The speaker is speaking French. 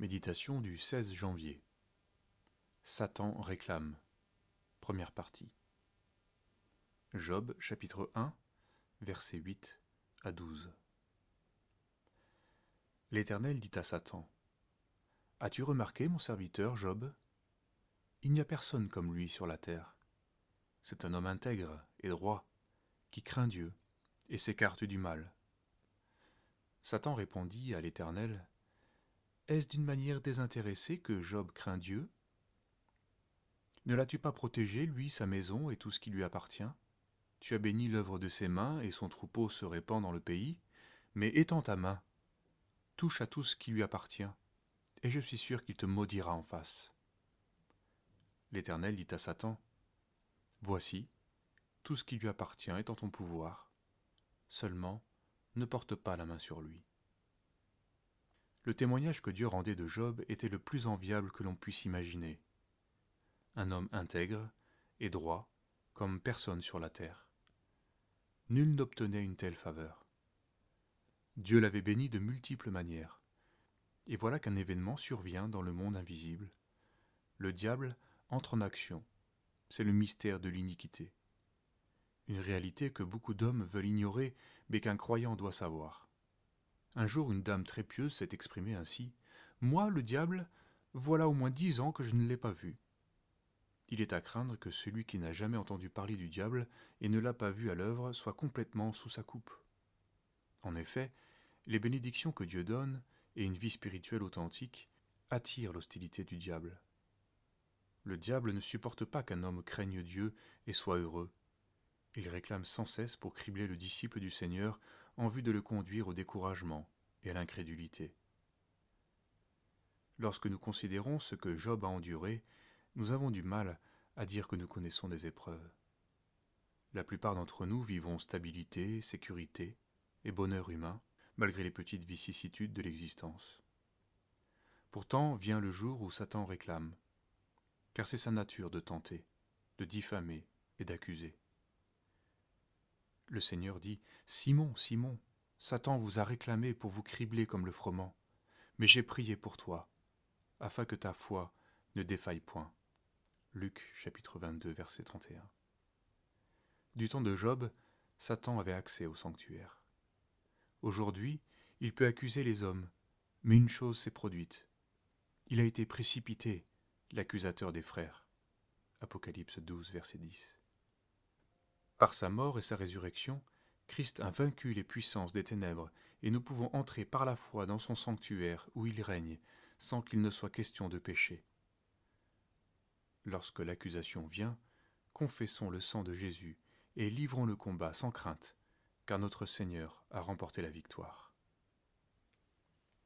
Méditation du 16 janvier. Satan réclame. Première partie. Job chapitre 1, versets 8 à 12. L'Éternel dit à Satan, As-tu remarqué mon serviteur Job? Il n'y a personne comme lui sur la terre. C'est un homme intègre et droit, qui craint Dieu et s'écarte du mal. Satan répondit à l'Éternel, est-ce d'une manière désintéressée que Job craint Dieu? Ne l'as-tu pas protégé, lui, sa maison et tout ce qui lui appartient? Tu as béni l'œuvre de ses mains, et son troupeau se répand dans le pays. Mais étends ta main, touche à tout ce qui lui appartient, et je suis sûr qu'il te maudira en face. L'Éternel dit à Satan, Voici, tout ce qui lui appartient est en ton pouvoir. Seulement, ne porte pas la main sur lui. Le témoignage que Dieu rendait de Job était le plus enviable que l'on puisse imaginer. Un homme intègre et droit, comme personne sur la terre. Nul n'obtenait une telle faveur. Dieu l'avait béni de multiples manières. Et voilà qu'un événement survient dans le monde invisible. Le diable entre en action. C'est le mystère de l'iniquité. Une réalité que beaucoup d'hommes veulent ignorer, mais qu'un croyant doit savoir. Un jour, une dame très pieuse s'est exprimée ainsi. Moi, le diable, voilà au moins dix ans que je ne l'ai pas vu. Il est à craindre que celui qui n'a jamais entendu parler du diable et ne l'a pas vu à l'œuvre soit complètement sous sa coupe. En effet, les bénédictions que Dieu donne et une vie spirituelle authentique attirent l'hostilité du diable. Le diable ne supporte pas qu'un homme craigne Dieu et soit heureux. Il réclame sans cesse pour cribler le disciple du Seigneur en vue de le conduire au découragement et à l'incrédulité. Lorsque nous considérons ce que Job a enduré, nous avons du mal à dire que nous connaissons des épreuves. La plupart d'entre nous vivons stabilité, sécurité et bonheur humain, malgré les petites vicissitudes de l'existence. Pourtant vient le jour où Satan réclame, car c'est sa nature de tenter, de diffamer et d'accuser. Le Seigneur dit, Simon, Simon, Satan vous a réclamé pour vous cribler comme le froment, mais j'ai prié pour toi, afin que ta foi ne défaille point. Luc chapitre 22 verset 31 Du temps de Job, Satan avait accès au sanctuaire. Aujourd'hui, il peut accuser les hommes, mais une chose s'est produite. Il a été précipité, l'accusateur des frères. Apocalypse 12 verset 10 par sa mort et sa résurrection, Christ a vaincu les puissances des ténèbres, et nous pouvons entrer par la foi dans son sanctuaire où il règne, sans qu'il ne soit question de péché. Lorsque l'accusation vient, confessons le sang de Jésus et livrons le combat sans crainte, car notre Seigneur a remporté la victoire.